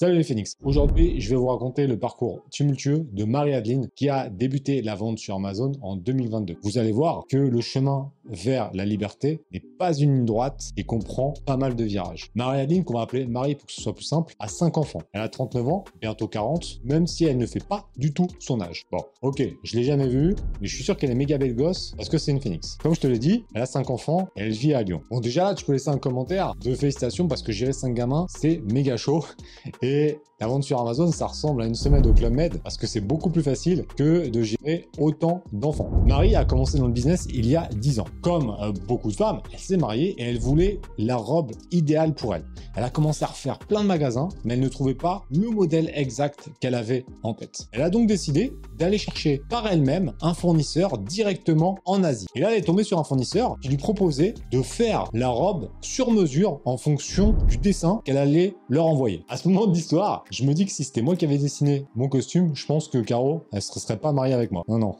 Salut les Phoenix. Aujourd'hui, je vais vous raconter le parcours tumultueux de Marie-Adeline qui a débuté la vente sur Amazon en 2022. Vous allez voir que le chemin vers la liberté n'est pas une ligne droite et comprend pas mal de virages. Marie-Adeline, qu'on va appeler Marie pour que ce soit plus simple, a 5 enfants. Elle a 39 ans, bientôt 40, même si elle ne fait pas du tout son âge. Bon, ok, je l'ai jamais vue, mais je suis sûr qu'elle est méga belle gosse parce que c'est une Phoenix. Comme je te l'ai dit, elle a 5 enfants et elle vit à Lyon. Bon, déjà, tu peux laisser un commentaire de félicitations parce que gérer 5 gamins, c'est méga chaud. La vente sur Amazon, ça ressemble à une semaine au Club Med parce que c'est beaucoup plus facile que de gérer autant d'enfants. Marie a commencé dans le business il y a 10 ans. Comme euh, beaucoup de femmes, elle s'est mariée et elle voulait la robe idéale pour elle. Elle a commencé à refaire plein de magasins, mais elle ne trouvait pas le modèle exact qu'elle avait en tête. Elle a donc décidé d'aller chercher par elle-même un fournisseur directement en Asie. Et là, elle est tombée sur un fournisseur qui lui proposait de faire la robe sur mesure en fonction du dessin qu'elle allait leur envoyer. À ce moment je me dis que si c'était moi qui avais dessiné mon costume, je pense que Caro, elle ne serait pas mariée avec moi. Non, non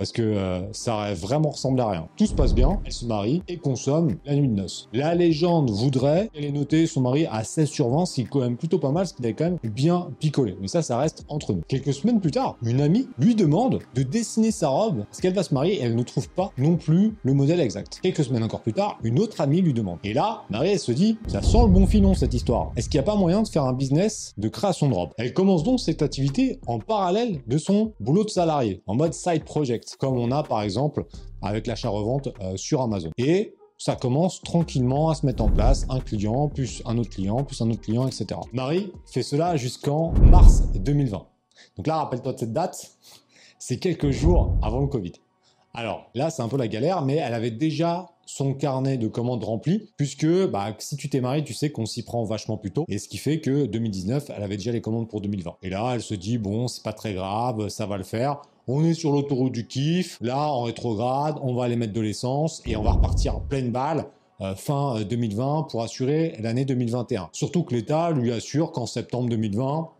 parce que euh, ça vraiment ressemblé à rien. Tout se passe bien, elle se marie et consomme la nuit de noces. La légende voudrait qu'elle ait noté son mari à 16 sur 20, ce qui est quand même plutôt pas mal, ce qu'il a quand même bien picolé. Mais ça, ça reste entre nous. Quelques semaines plus tard, une amie lui demande de dessiner sa robe parce qu'elle va se marier et elle ne trouve pas non plus le modèle exact. Quelques semaines encore plus tard, une autre amie lui demande. Et là, Marie, elle se dit, ça sent le bon filon cette histoire. Est-ce qu'il n'y a pas moyen de faire un business de création de robe? Elle commence donc cette activité en parallèle de son boulot de salarié, en mode side project comme on a par exemple avec l'achat-revente euh, sur Amazon. Et ça commence tranquillement à se mettre en place, un client, plus un autre client, plus un autre client, etc. Marie fait cela jusqu'en mars 2020. Donc là, rappelle-toi de cette date, c'est quelques jours avant le Covid. Alors là, c'est un peu la galère, mais elle avait déjà son carnet de commandes rempli, puisque bah, si tu t'es marié, tu sais qu'on s'y prend vachement plus tôt, et ce qui fait que 2019, elle avait déjà les commandes pour 2020. Et là, elle se dit, bon, c'est pas très grave, ça va le faire, on est sur l'autoroute du kiff, là en rétrograde, on va aller mettre de l'essence et on va repartir en pleine balle euh, fin 2020 euh, pour assurer l'année 2021. Surtout que l'État lui assure qu'en septembre 2020,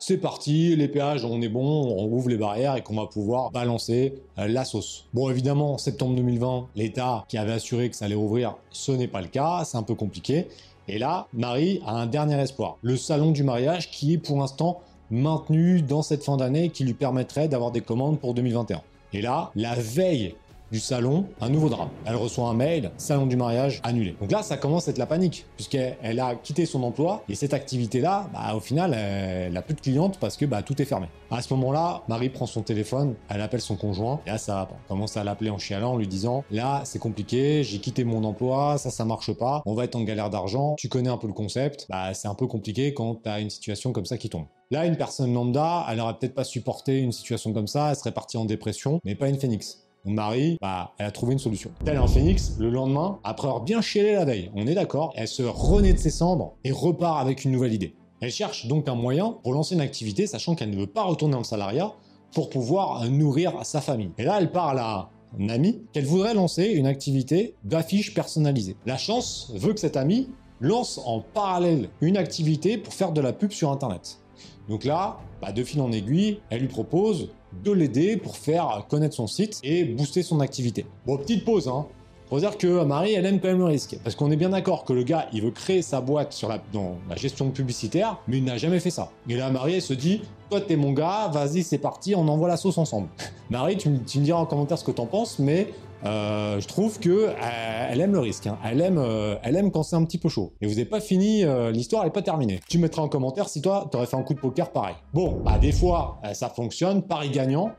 c'est parti, les péages, on est bon, on ouvre les barrières et qu'on va pouvoir balancer euh, la sauce. Bon, évidemment, en septembre 2020, l'État qui avait assuré que ça allait ouvrir, ce n'est pas le cas, c'est un peu compliqué. Et là, Marie a un dernier espoir, le salon du mariage qui est pour l'instant maintenu dans cette fin d'année qui lui permettrait d'avoir des commandes pour 2021. Et là, la veille du salon, un nouveau drame. Elle reçoit un mail, salon du mariage annulé. Donc là, ça commence à être la panique, puisqu'elle a quitté son emploi, et cette activité-là, bah, au final, elle n'a plus de clientes parce que bah, tout est fermé. À ce moment-là, Marie prend son téléphone, elle appelle son conjoint, et là, ça commence à l'appeler en chialant, en lui disant, là, c'est compliqué, j'ai quitté mon emploi, ça, ça marche pas, on va être en galère d'argent, tu connais un peu le concept, bah, c'est un peu compliqué quand tu as une situation comme ça qui tombe. Là, une personne lambda, elle n'aurait peut-être pas supporté une situation comme ça, elle serait partie en dépression, mais pas une phénix. Marie, bah, elle a trouvé une solution. Tel un phénix, le lendemain, après avoir bien chialé la veille, on est d'accord, elle se renaît de ses cendres et repart avec une nouvelle idée. Elle cherche donc un moyen pour lancer une activité, sachant qu'elle ne veut pas retourner en salariat pour pouvoir nourrir sa famille. Et là, elle parle à un ami qu'elle voudrait lancer une activité d'affiches personnalisées. La chance veut que cet ami lance en parallèle une activité pour faire de la pub sur Internet. Donc là, bah, de fil en aiguille, elle lui propose de l'aider pour faire connaître son site et booster son activité. Bon, petite pause, hein. Faut dire que Marie, elle aime quand même le risque. Parce qu'on est bien d'accord que le gars, il veut créer sa boîte sur la, dans la gestion publicitaire, mais il n'a jamais fait ça. Et là, Marie, elle se dit, toi, t'es mon gars, vas-y, c'est parti, on envoie la sauce ensemble. Marie, tu, me diras en commentaire ce que t'en penses, mais euh, je trouve que euh, elle aime le risque. Hein. Elle aime, euh, elle aime quand c'est un petit peu chaud. Et vous n'avez pas fini, l'histoire n'est pas terminée. Tu mettras en commentaire si toi, t'aurais fait un coup de poker pareil. Bon, bah des fois, ça fonctionne, pari gagnant.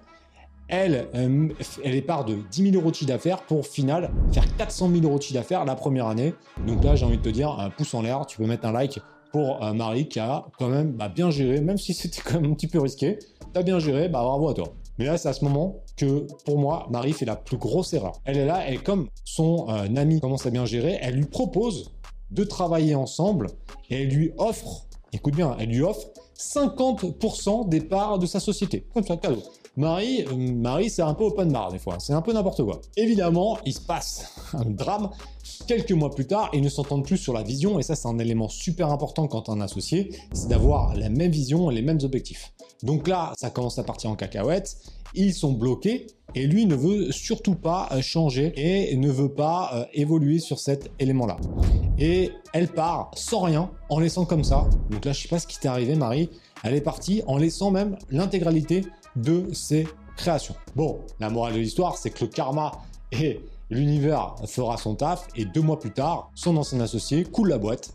Elle, elle est part de 10 000 euros de chiffre d'affaires pour final faire 400 000 euros de chiffre d'affaires la première année. Donc là, j'ai envie de te dire, un pouce en l'air, tu peux mettre un like pour Marie qui a quand même bah, bien géré, même si c'était quand même un petit peu risqué. T'as bien géré, bah bravo à toi. Mais là, c'est à ce moment que, pour moi, Marie fait la plus grosse erreur. Elle est là, elle, comme son euh, ami commence à bien gérer, elle lui propose de travailler ensemble et elle lui offre, écoute bien, elle lui offre 50% des parts de sa société. Comme ça, cadeau. Marie, euh, Marie c'est un peu open bar des fois, c'est un peu n'importe quoi. Évidemment, il se passe un drame. Quelques mois plus tard, ils ne s'entendent plus sur la vision, et ça c'est un élément super important quand un associé, c'est d'avoir la même vision et les mêmes objectifs. Donc là, ça commence à partir en cacahuète, ils sont bloqués et lui ne veut surtout pas euh, changer et ne veut pas euh, évoluer sur cet élément-là. Et elle part sans rien, en laissant comme ça. Donc là, je sais pas ce qui t'est arrivé, Marie. Elle est partie en laissant même l'intégralité de ses créations. Bon, la morale de l'histoire, c'est que le karma et l'univers fera son taf et deux mois plus tard, son ancien associé coule la boîte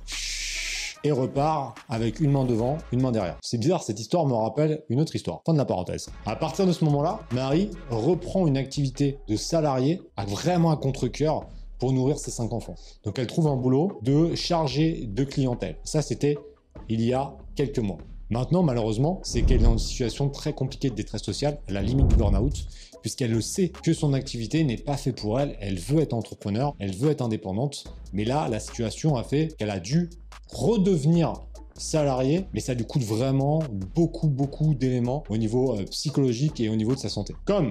et repart avec une main devant, une main derrière. C'est bizarre, cette histoire me rappelle une autre histoire. Fin de la parenthèse. À partir de ce moment-là, Marie reprend une activité de salarié à vraiment à contre-coeur pour nourrir ses cinq enfants. Donc elle trouve un boulot de chargé de clientèle. Ça, c'était il y a quelques mois. Maintenant, malheureusement, c'est qu'elle est dans une situation très compliquée de détresse sociale, à la limite du burn-out, puisqu'elle le sait que son activité n'est pas faite pour elle. Elle veut être entrepreneur, elle veut être indépendante, mais là, la situation a fait qu'elle a dû redevenir salariée, mais ça lui coûte vraiment beaucoup, beaucoup d'éléments au niveau euh, psychologique et au niveau de sa santé. Comme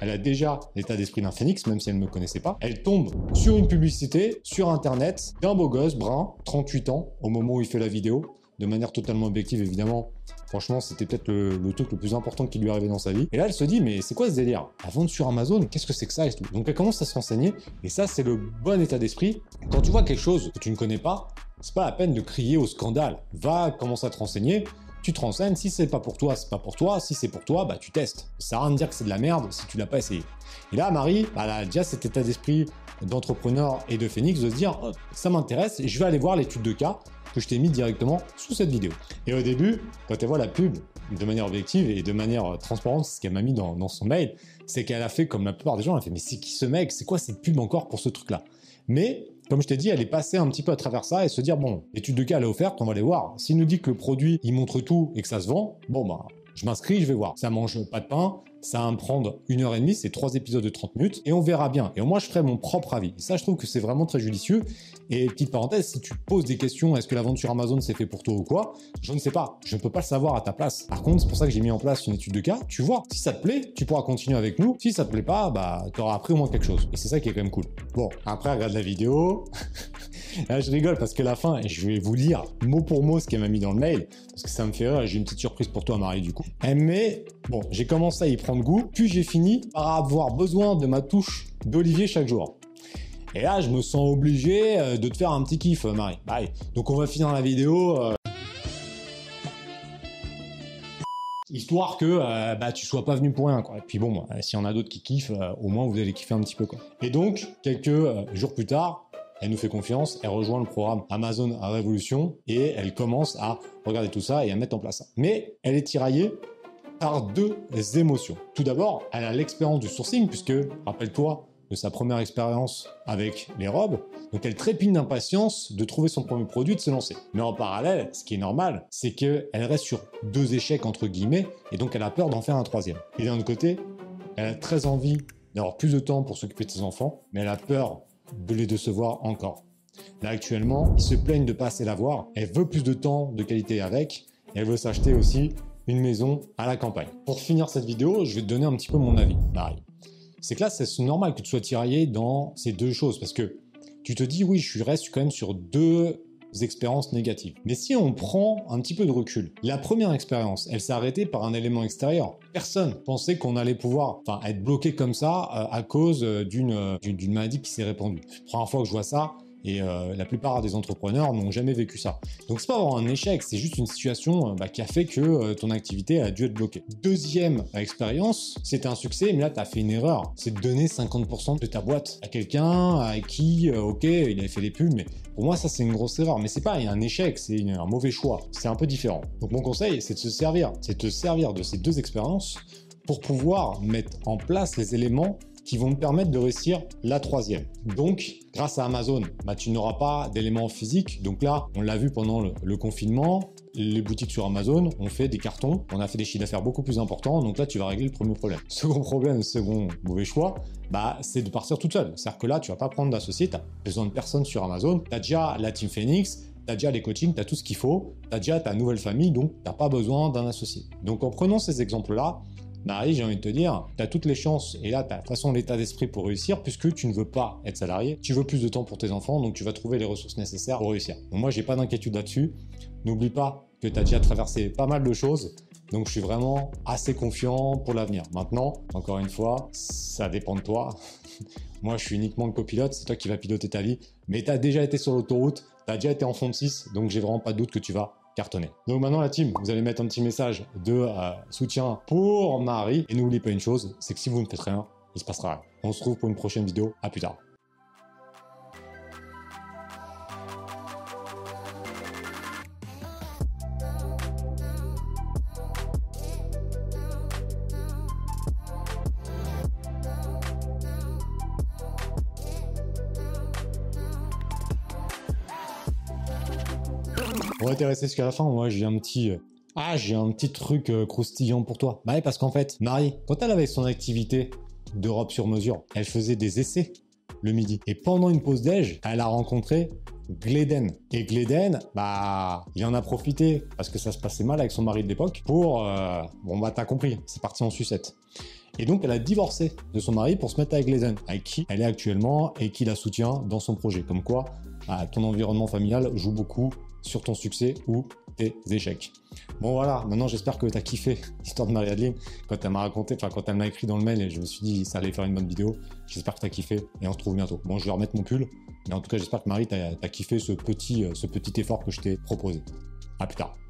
elle a déjà l'état d'esprit d'un phénix, même si elle ne me connaissait pas. Elle tombe sur une publicité sur Internet d'un beau gosse brun, 38 ans, au moment où il fait la vidéo, de manière totalement objective évidemment. Franchement, c'était peut-être le, truc le plus important qui lui arrivait dans sa vie. Et là, elle se dit, mais c'est quoi ce délire? La vente sur Amazon, qu'est-ce que c'est que ça et Donc elle commence à se renseigner, et ça, c'est le bon état d'esprit. Quand tu vois quelque chose que tu ne connais pas, c'est pas la peine de crier au scandale. Va commencer à te renseigner, tu te renseignes, si c'est pas pour toi, c'est pas pour toi, si c'est pour toi, bah tu testes. Ça sert à rien de dire que c'est de la merde si tu l'as pas essayé. Et là, Marie, bah, elle a déjà cet état d'esprit d'entrepreneur et de phénix de se dire, oh, ça m'intéresse, je vais aller voir l'étude de cas, que je t'ai mis directement sous cette vidéo. Et au début, quand elle voit la pub de manière objective et de manière transparente, ce qu'elle m'a mis dans, son mail, c'est qu'elle a fait comme la plupart des gens, elle a fait mais c'est qui ce mec? C'est quoi cette pub encore pour ce truc-là? Mais comme je t'ai dit, elle est passée un petit peu à travers ça et se dire bon, l'étude de cas elle est offerte, on va aller voir. S'il nous dit que le produit il montre tout et que ça se vend, bon bah je m'inscris, je vais voir. Ça mange pas de pain, ça va me prendre une heure et demie, c'est trois épisodes de 30 minutes, et on verra bien. Et moi, je ferai mon propre avis. Et ça, je trouve que c'est vraiment très judicieux. Et petite parenthèse, si tu poses des questions, est-ce que la vente sur Amazon c'est fait pour toi ou quoi? Je ne sais pas. Je ne peux pas le savoir à ta place. Par contre, c'est pour ça que j'ai mis en place une étude de cas. Tu vois, si ça te plaît, tu pourras continuer avec nous. Si ça te plaît pas, bah, tu auras appris au moins quelque chose. Et c'est ça qui est quand même cool. Bon, après, regarde la vidéo. Là, je rigole parce que la fin, je vais vous lire mot pour mot ce qu'elle m'a mis dans le mail, parce que ça me fait rire. J'ai une petite surprise pour toi, Marie, du coup. Elle met, bon, j'ai commencé à y prendre goût, puis j'ai fini par avoir besoin de ma touche d'Olivier chaque jour. Et là, je me sens obligé euh, de te faire un petit kiff, Marie. Bye. Donc, on va finir la vidéo. Euh, histoire que euh, bah, tu sois pas venu pour rien. Et puis bon, s'il y en a d'autres qui kiffent, au moins vous allez kiffer un petit peu. Et donc, quelques jours plus tard, elle nous fait confiance, elle rejoint le programme Amazon à Révolution et elle commence à regarder tout ça et à mettre en place ça. Mais elle est tiraillée par deux émotions. Tout d'abord, elle a l'expérience du sourcing puisque, rappelle-toi, de sa première expérience avec les robes, donc elle trépigne d'impatience de trouver son premier produit, de se lancer. Mais en parallèle, ce qui est normal, c'est qu'elle reste sur deux échecs entre guillemets, et donc elle a peur d'en faire un troisième. Et d'un autre côté, elle a très envie d'avoir plus de temps pour s'occuper de ses enfants, mais elle a peur de les décevoir encore. Là actuellement, ils se plaignent de pas assez la voir. Elle veut plus de temps de qualité avec. elle veut s'acheter aussi une maison à la campagne. Pour finir cette vidéo, je vais te donner un petit peu mon avis. Pareil. C'est que là, c'est normal que tu sois tiraillé dans ces deux choses parce que tu te dis oui, je reste quand même sur deux expériences négatives. Mais si on prend un petit peu de recul, la première expérience, elle s'est arrêtée par un élément extérieur. Personne pensait qu'on allait pouvoir être bloqué comme ça euh, à cause euh, d'une d'une maladie qui s'est répandue. Première fois que je vois ça, et euh, la plupart des entrepreneurs n'ont jamais vécu ça. Donc c'est pas vraiment un échec, c'est juste une situation bah, qui a fait que ton activité a dû être bloquée. Deuxième expérience, c'était un succès, mais là tu as fait une erreur. C'est de donner 50% de ta boîte à quelqu'un à qui, ok, il avait fait des pubs, mais pour moi, ça, c'est une grosse erreur. Mais c'est pas un échec, c'est un mauvais choix. C'est un peu différent. Donc, mon conseil, c'est de se servir, c'est de se servir de ces deux expériences pour pouvoir mettre en place les éléments qui vont me permettre de réussir la troisième. Donc, grâce à Amazon, bah, tu n'auras pas d'éléments physiques. Donc là, on l'a vu pendant le, confinement, les boutiques sur Amazon ont fait des cartons, on a fait des chiffres d'affaires beaucoup plus importants, donc là tu vas régler le premier problème. Second problème, second mauvais choix, bah c'est de partir toute seule. C'est-à-dire que là tu vas pas prendre d'associé, tu as besoin de personne sur Amazon, tu as déjà la team Phoenix, tu as déjà les coachings, tu as tout ce qu'il faut, tu as déjà ta nouvelle famille, donc tu n'as pas besoin d'un associé. Donc en prenant ces exemples-là, Marie, j'ai envie de te dire, tu as toutes les chances et là, tu as de toute façon l'état d'esprit pour réussir puisque tu ne veux pas être salarié. Tu veux plus de temps pour tes enfants, donc tu vas trouver les ressources nécessaires pour réussir. Donc moi, j'ai pas d'inquiétude là-dessus. N'oublie pas que tu as déjà traversé pas mal de choses Donc je suis vraiment assez confiant pour l'avenir. Maintenant, encore une fois, ça dépend de toi. Moi, je suis uniquement le copilote, c'est toi qui vas piloter ta vie. Mais tu as déjà été sur l'autoroute, tu as déjà été en fond de 6, donc j'ai vraiment pas de doute que tu vas cartonner. Donc maintenant la team, vous allez mettre un petit message de euh, soutien pour Marie. Et n'oubliez pas une chose, c'est que si vous ne faites rien, il se passera rien. On se retrouve pour une prochaine vidéo. À plus tard. On va rester jusqu'à la fin. Moi, j'ai un petit. Euh, ah, j'ai un petit truc euh, croustillant pour toi. Bah parce qu'en fait, Marie, quand elle avait son activité d'Europe sur mesure, elle faisait des essais le midi. Et pendant une pause déj, elle a rencontré Gleden. Et Gleden, bah, il en a profité parce que ça se passait mal avec son mari de l'époque pour. Euh, bon, bah, t'as compris, c'est parti en sucette. Et donc, elle a divorcé de son mari pour se mettre avec Gleden, avec qui elle est actuellement et qui la soutient dans son projet. Comme quoi, bah, ton environnement familial joue beaucoup sur ton succès ou tes échecs. Bon voilà, maintenant j'espère que tu as kiffé l'histoire de Marie-Adeline quand elle m'a raconté, enfin quand elle m'a écrit dans le mail et je me suis dit ça allait faire une bonne vidéo. J'espère que tu as kiffé et on se retrouve bientôt. Bon, je vais remettre mon pull, mais en tout cas j'espère que Marie, tu as, kiffé ce petit, euh, ce petit effort que je t'ai proposé. À plus tard.